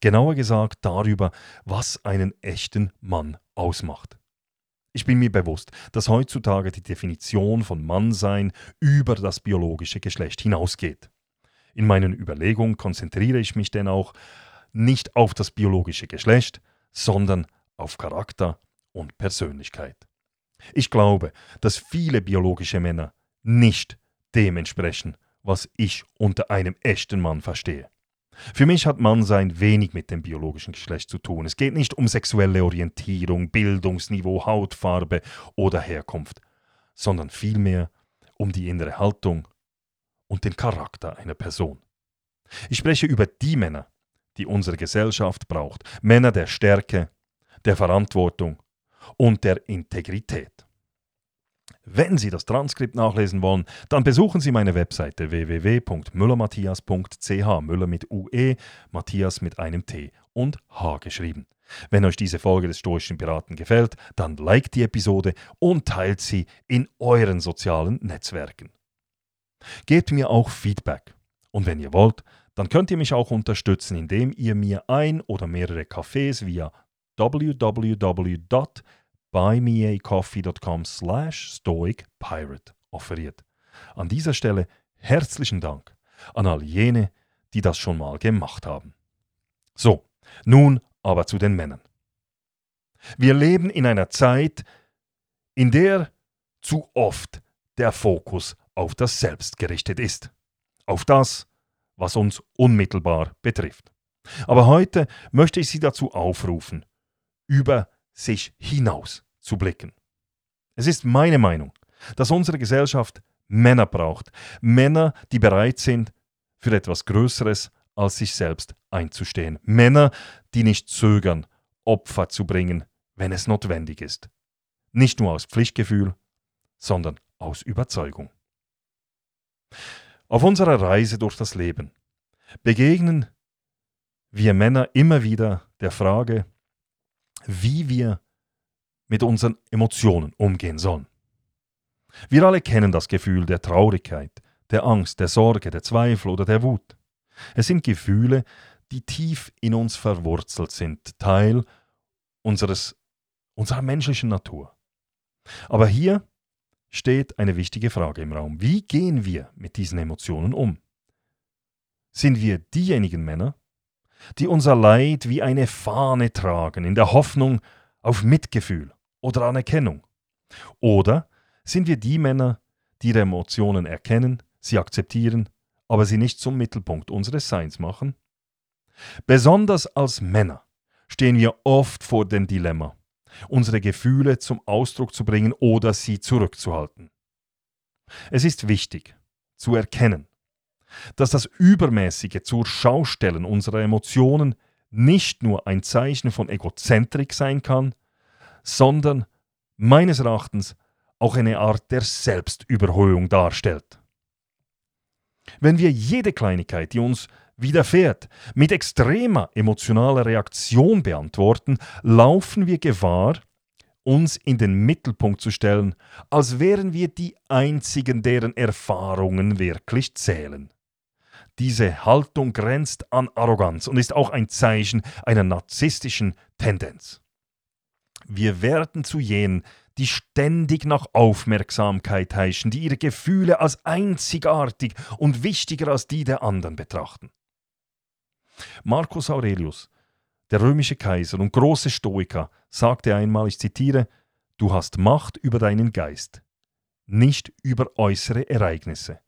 Genauer gesagt darüber, was einen echten Mann ausmacht. Ich bin mir bewusst, dass heutzutage die Definition von Mannsein über das biologische Geschlecht hinausgeht. In meinen Überlegungen konzentriere ich mich denn auch nicht auf das biologische Geschlecht, sondern auf Charakter und Persönlichkeit. Ich glaube, dass viele biologische Männer nicht dem entsprechen, was ich unter einem echten Mann verstehe. Für mich hat Mannsein wenig mit dem biologischen Geschlecht zu tun. Es geht nicht um sexuelle Orientierung, Bildungsniveau, Hautfarbe oder Herkunft, sondern vielmehr um die innere Haltung und den Charakter einer Person. Ich spreche über die Männer, die unsere Gesellschaft braucht. Männer der Stärke, der Verantwortung und der Integrität. Wenn Sie das Transkript nachlesen wollen, dann besuchen Sie meine Webseite www.müllermatthias.ch. Müller mit UE, Matthias mit einem T und H geschrieben. Wenn euch diese Folge des Stoischen Piraten gefällt, dann liked die Episode und teilt sie in euren sozialen Netzwerken. Gebt mir auch Feedback. Und wenn ihr wollt, dann könnt ihr mich auch unterstützen, indem ihr mir ein oder mehrere Cafés via www buymeacoffee.com slash stoicpirate offeriert. An dieser Stelle herzlichen Dank an all jene, die das schon mal gemacht haben. So, nun aber zu den Männern. Wir leben in einer Zeit, in der zu oft der Fokus auf das Selbst gerichtet ist, auf das, was uns unmittelbar betrifft. Aber heute möchte ich Sie dazu aufrufen, über sich hinaus zu blicken. Es ist meine Meinung, dass unsere Gesellschaft Männer braucht. Männer, die bereit sind, für etwas Größeres als sich selbst einzustehen. Männer, die nicht zögern, Opfer zu bringen, wenn es notwendig ist. Nicht nur aus Pflichtgefühl, sondern aus Überzeugung. Auf unserer Reise durch das Leben begegnen wir Männer immer wieder der Frage, wie wir mit unseren Emotionen umgehen sollen. Wir alle kennen das Gefühl der Traurigkeit, der Angst, der Sorge, der Zweifel oder der Wut. Es sind Gefühle, die tief in uns verwurzelt sind, Teil unseres, unserer menschlichen Natur. Aber hier steht eine wichtige Frage im Raum. Wie gehen wir mit diesen Emotionen um? Sind wir diejenigen Männer, die unser Leid wie eine Fahne tragen, in der Hoffnung auf Mitgefühl oder Anerkennung? Oder sind wir die Männer, die ihre Emotionen erkennen, sie akzeptieren, aber sie nicht zum Mittelpunkt unseres Seins machen? Besonders als Männer stehen wir oft vor dem Dilemma, unsere Gefühle zum Ausdruck zu bringen oder sie zurückzuhalten. Es ist wichtig zu erkennen, dass das übermäßige Zur-Schaustellen unserer Emotionen nicht nur ein Zeichen von Egozentrik sein kann, sondern meines Erachtens auch eine Art der Selbstüberhöhung darstellt. Wenn wir jede Kleinigkeit, die uns widerfährt, mit extremer emotionaler Reaktion beantworten, laufen wir Gefahr, uns in den Mittelpunkt zu stellen, als wären wir die Einzigen, deren Erfahrungen wirklich zählen. Diese Haltung grenzt an Arroganz und ist auch ein Zeichen einer narzisstischen Tendenz. Wir werden zu jenen, die ständig nach Aufmerksamkeit heischen, die ihre Gefühle als einzigartig und wichtiger als die der anderen betrachten. Marcus Aurelius, der römische Kaiser und große Stoiker, sagte einmal, ich zitiere, Du hast Macht über deinen Geist, nicht über äußere Ereignisse.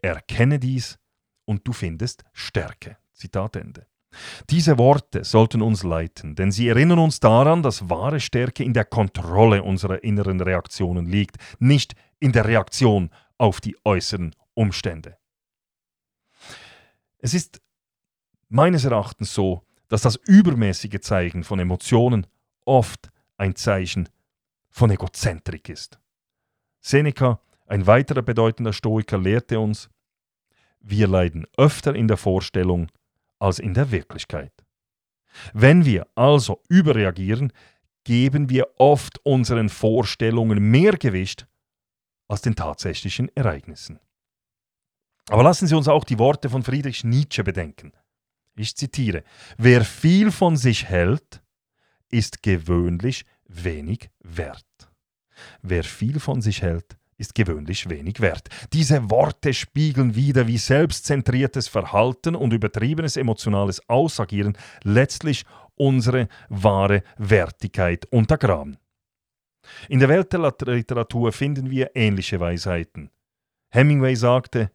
Erkenne dies und du findest Stärke. Zitat Ende. Diese Worte sollten uns leiten, denn sie erinnern uns daran, dass wahre Stärke in der Kontrolle unserer inneren Reaktionen liegt, nicht in der Reaktion auf die äußeren Umstände. Es ist meines Erachtens so, dass das übermäßige Zeigen von Emotionen oft ein Zeichen von Egozentrik ist. Seneca, ein weiterer bedeutender Stoiker, lehrte uns, wir leiden öfter in der Vorstellung als in der Wirklichkeit. Wenn wir also überreagieren, geben wir oft unseren Vorstellungen mehr Gewicht als den tatsächlichen Ereignissen. Aber lassen Sie uns auch die Worte von Friedrich Nietzsche bedenken. Ich zitiere, wer viel von sich hält, ist gewöhnlich wenig wert. Wer viel von sich hält, ist gewöhnlich wenig wert. Diese Worte spiegeln wider, wie selbstzentriertes Verhalten und übertriebenes emotionales Ausagieren letztlich unsere wahre Wertigkeit untergraben. In der Welt der Literatur finden wir ähnliche Weisheiten. Hemingway sagte,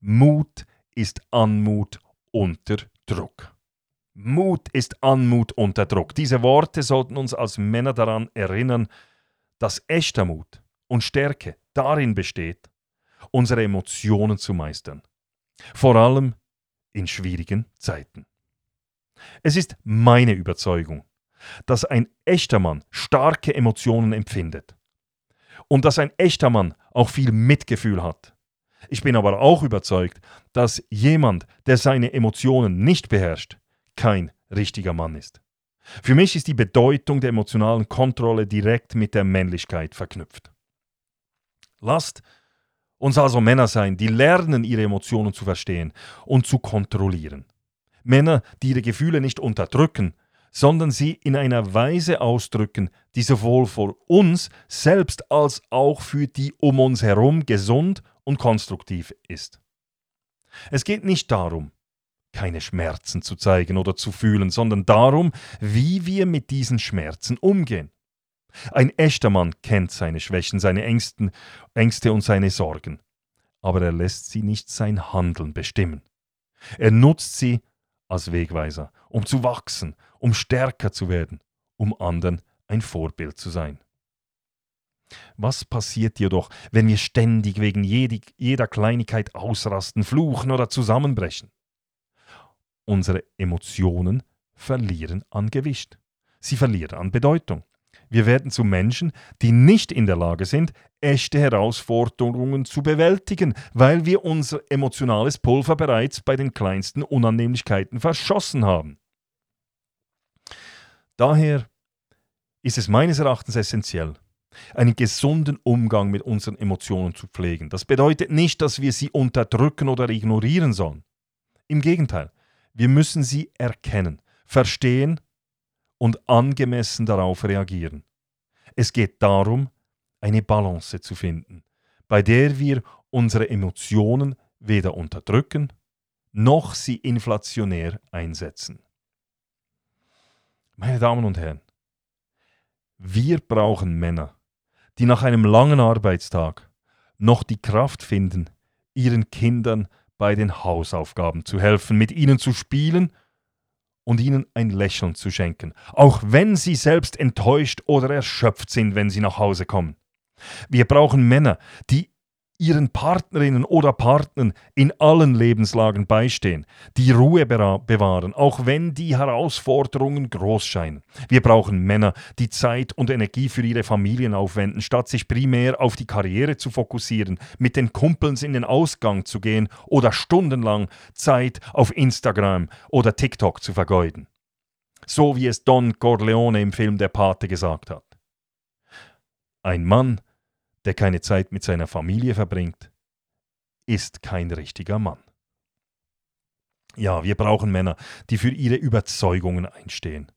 Mut ist Anmut unter Druck. Mut ist Anmut unter Druck. Diese Worte sollten uns als Männer daran erinnern, dass echter Mut und Stärke darin besteht, unsere Emotionen zu meistern. Vor allem in schwierigen Zeiten. Es ist meine Überzeugung, dass ein echter Mann starke Emotionen empfindet und dass ein echter Mann auch viel Mitgefühl hat. Ich bin aber auch überzeugt, dass jemand, der seine Emotionen nicht beherrscht, kein richtiger Mann ist. Für mich ist die Bedeutung der emotionalen Kontrolle direkt mit der Männlichkeit verknüpft. Lasst uns also Männer sein, die lernen, ihre Emotionen zu verstehen und zu kontrollieren. Männer, die ihre Gefühle nicht unterdrücken, sondern sie in einer Weise ausdrücken, die sowohl für uns selbst als auch für die um uns herum gesund und konstruktiv ist. Es geht nicht darum, keine Schmerzen zu zeigen oder zu fühlen, sondern darum, wie wir mit diesen Schmerzen umgehen. Ein echter Mann kennt seine Schwächen, seine Ängsten, Ängste und seine Sorgen, aber er lässt sie nicht sein Handeln bestimmen. Er nutzt sie als Wegweiser, um zu wachsen, um stärker zu werden, um anderen ein Vorbild zu sein. Was passiert jedoch, wenn wir ständig wegen jeder Kleinigkeit ausrasten, fluchen oder zusammenbrechen? Unsere Emotionen verlieren an Gewicht. Sie verlieren an Bedeutung. Wir werden zu Menschen, die nicht in der Lage sind, echte Herausforderungen zu bewältigen, weil wir unser emotionales Pulver bereits bei den kleinsten Unannehmlichkeiten verschossen haben. Daher ist es meines Erachtens essentiell, einen gesunden Umgang mit unseren Emotionen zu pflegen. Das bedeutet nicht, dass wir sie unterdrücken oder ignorieren sollen. Im Gegenteil, wir müssen sie erkennen, verstehen und angemessen darauf reagieren. Es geht darum, eine Balance zu finden, bei der wir unsere Emotionen weder unterdrücken noch sie inflationär einsetzen. Meine Damen und Herren, wir brauchen Männer, die nach einem langen Arbeitstag noch die Kraft finden, ihren Kindern bei den Hausaufgaben zu helfen, mit ihnen zu spielen und ihnen ein Lächeln zu schenken, auch wenn sie selbst enttäuscht oder erschöpft sind, wenn sie nach Hause kommen. Wir brauchen Männer, die ihren Partnerinnen oder Partnern in allen Lebenslagen beistehen, die Ruhe bewahren, auch wenn die Herausforderungen groß scheinen. Wir brauchen Männer, die Zeit und Energie für ihre Familien aufwenden, statt sich primär auf die Karriere zu fokussieren, mit den Kumpels in den Ausgang zu gehen oder stundenlang Zeit auf Instagram oder TikTok zu vergeuden. So wie es Don Corleone im Film Der Pate gesagt hat. Ein Mann, der keine Zeit mit seiner Familie verbringt, ist kein richtiger Mann. Ja, wir brauchen Männer, die für ihre Überzeugungen einstehen,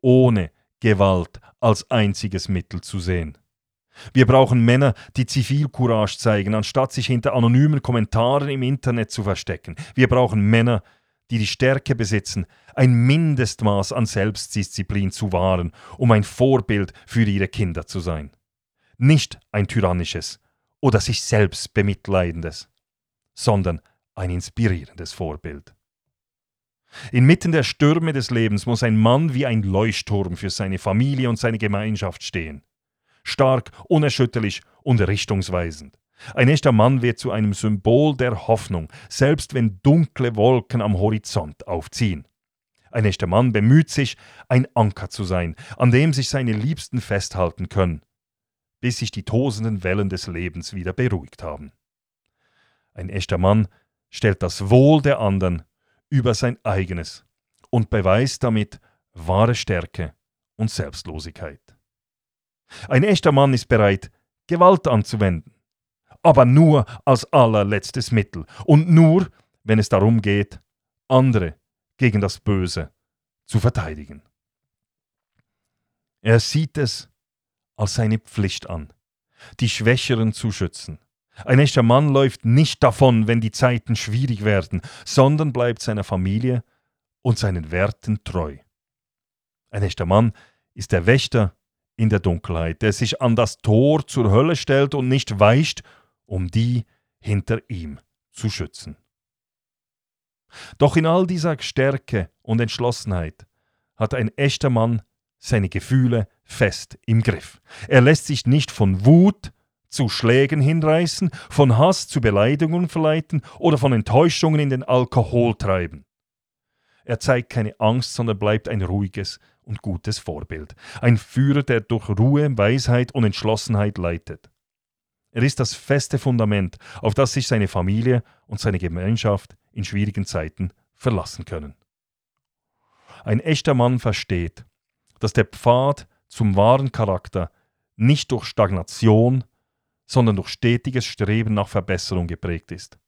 ohne Gewalt als einziges Mittel zu sehen. Wir brauchen Männer, die Zivilcourage zeigen, anstatt sich hinter anonymen Kommentaren im Internet zu verstecken. Wir brauchen Männer, die die Stärke besitzen, ein Mindestmaß an Selbstdisziplin zu wahren, um ein Vorbild für ihre Kinder zu sein nicht ein tyrannisches oder sich selbst bemitleidendes, sondern ein inspirierendes Vorbild. Inmitten der Stürme des Lebens muss ein Mann wie ein Leuchtturm für seine Familie und seine Gemeinschaft stehen. Stark, unerschütterlich und richtungsweisend. Ein echter Mann wird zu einem Symbol der Hoffnung, selbst wenn dunkle Wolken am Horizont aufziehen. Ein echter Mann bemüht sich, ein Anker zu sein, an dem sich seine Liebsten festhalten können, bis sich die tosenden Wellen des Lebens wieder beruhigt haben. Ein echter Mann stellt das Wohl der anderen über sein eigenes und beweist damit wahre Stärke und Selbstlosigkeit. Ein echter Mann ist bereit, Gewalt anzuwenden, aber nur als allerletztes Mittel und nur, wenn es darum geht, andere gegen das Böse zu verteidigen. Er sieht es als seine Pflicht an, die Schwächeren zu schützen. Ein echter Mann läuft nicht davon, wenn die Zeiten schwierig werden, sondern bleibt seiner Familie und seinen Werten treu. Ein echter Mann ist der Wächter in der Dunkelheit, der sich an das Tor zur Hölle stellt und nicht weicht, um die hinter ihm zu schützen. Doch in all dieser Stärke und Entschlossenheit hat ein echter Mann seine Gefühle fest im Griff. Er lässt sich nicht von Wut zu Schlägen hinreißen, von Hass zu Beleidigungen verleiten oder von Enttäuschungen in den Alkohol treiben. Er zeigt keine Angst, sondern bleibt ein ruhiges, und gutes Vorbild. Ein Führer, der durch Ruhe, Weisheit und Entschlossenheit leitet. Er ist das feste Fundament, auf das sich seine Familie und seine Gemeinschaft in schwierigen Zeiten verlassen können. Ein echter Mann versteht, dass der Pfad zum wahren Charakter nicht durch Stagnation, sondern durch stetiges Streben nach Verbesserung geprägt ist.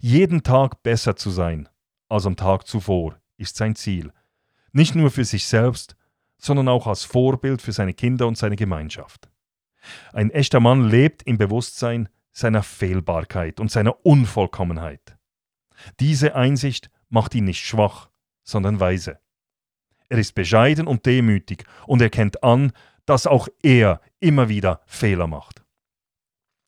Jeden Tag besser zu sein als am Tag zuvor ist sein Ziel, nicht nur für sich selbst, sondern auch als Vorbild für seine Kinder und seine Gemeinschaft. Ein echter Mann lebt im Bewusstsein seiner Fehlbarkeit und seiner Unvollkommenheit. Diese Einsicht macht ihn nicht schwach, sondern weise. Er ist bescheiden und demütig und erkennt an, dass auch er immer wieder Fehler macht.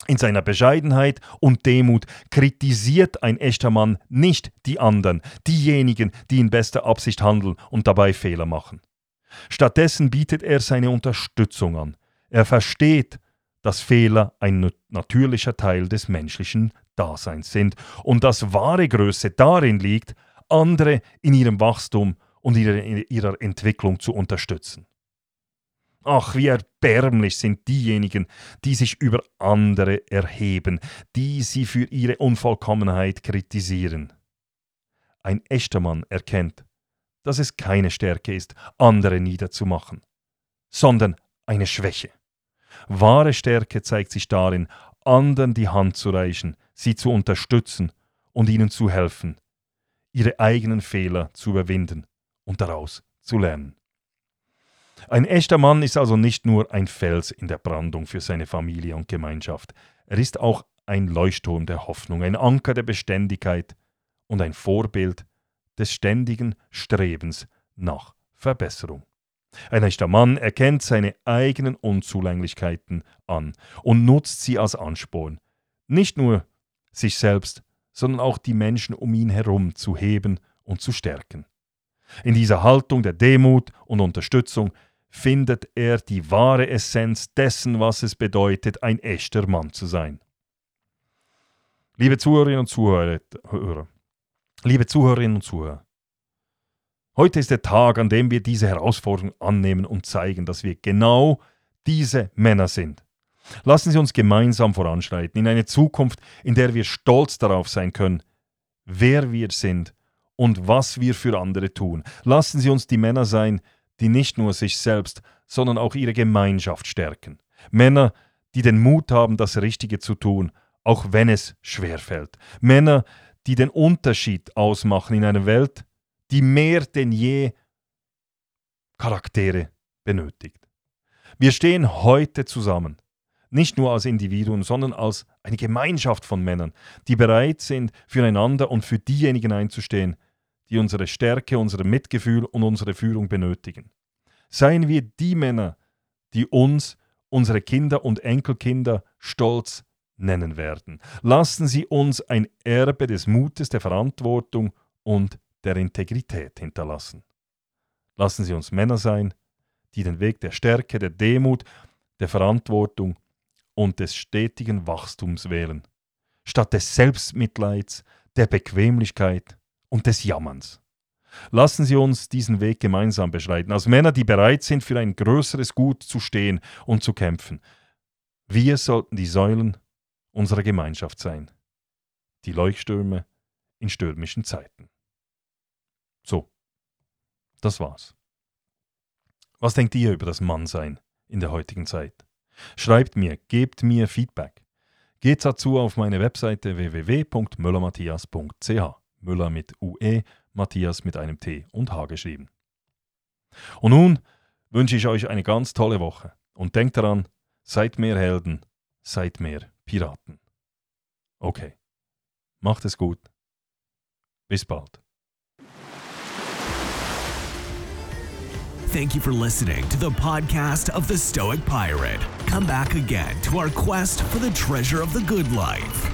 In seiner Bescheidenheit und Demut kritisiert ein echter Mann nicht die anderen, diejenigen, die in bester Absicht handeln und dabei Fehler machen. Stattdessen bietet er seine Unterstützung an. Er versteht, dass Fehler ein natürlicher Teil des menschlichen Daseins sind und dass wahre Größe darin liegt, andere in ihrem Wachstum und ihrer, ihrer Entwicklung zu unterstützen. Ach, wie erbärmlich sind diejenigen, die sich über andere erheben, die sie für ihre Unvollkommenheit kritisieren. Ein echter Mann erkennt, dass es keine Stärke ist, andere niederzumachen, sondern eine Schwäche. Wahre Stärke zeigt sich darin, anderen die Hand zu reichen, sie zu unterstützen und ihnen zu helfen, ihre eigenen Fehler zu überwinden und daraus zu lernen. Ein echter Mann ist also nicht nur ein Fels in der Brandung für seine Familie und Gemeinschaft, er ist auch ein Leuchtturm der Hoffnung, ein Anker der Beständigkeit und ein Vorbild des ständigen Strebens nach Verbesserung. Ein echter Mann erkennt seine eigenen Unzulänglichkeiten an und nutzt sie als Ansporn, nicht nur sich selbst, sondern auch die Menschen um ihn herum zu heben und zu stärken. In dieser Haltung der Demut und Unterstützung findet er die wahre Essenz dessen, was es bedeutet, ein echter Mann zu sein. Liebe Zuhörerinnen und Zuhörer, liebe Zuhörerinnen und Zuhörer, heute ist der Tag, an dem wir diese Herausforderung annehmen und zeigen, dass wir genau diese Männer sind. Lassen Sie uns gemeinsam voranschreiten in eine Zukunft, in der wir stolz darauf sein können, wer wir sind und was wir für andere tun. Lassen Sie uns die Männer sein, die nicht nur sich selbst, sondern auch ihre Gemeinschaft stärken. Männer, die den Mut haben, das Richtige zu tun, auch wenn es schwer fällt. Männer, die den Unterschied ausmachen in einer Welt, die mehr denn je Charaktere benötigt. Wir stehen heute zusammen, nicht nur als Individuen, sondern als eine Gemeinschaft von Männern, die bereit sind, füreinander und für diejenigen einzustehen, die unsere Stärke, unser Mitgefühl und unsere Führung benötigen. Seien wir die Männer, die uns, unsere Kinder und Enkelkinder stolz nennen werden. Lassen Sie uns ein Erbe des Mutes, der Verantwortung und der Integrität hinterlassen. Lassen Sie uns Männer sein, die den Weg der Stärke, der Demut, der Verantwortung und des stetigen Wachstums wählen, statt des Selbstmitleids, der Bequemlichkeit und des Jammerns. Lassen Sie uns diesen Weg gemeinsam beschreiten, als Männer, die bereit sind, für ein größeres Gut zu stehen und zu kämpfen. Wir sollten die Säulen unserer Gemeinschaft sein. Die Leuchtstürme in stürmischen Zeiten. So, das war's. Was denkt ihr über das Mannsein in der heutigen Zeit? Schreibt mir, gebt mir Feedback. Geht dazu auf meine Webseite www.müllermatthias.ch. Müller mit UE, Matthias mit einem T und H geschrieben. Und nun wünsche ich euch eine ganz tolle Woche und denkt daran, seid mehr Helden, seid mehr Piraten. Okay, macht es gut. Bis bald. Thank you for listening to the podcast of the Stoic Pirate. Come back again to our quest for the treasure of the good life.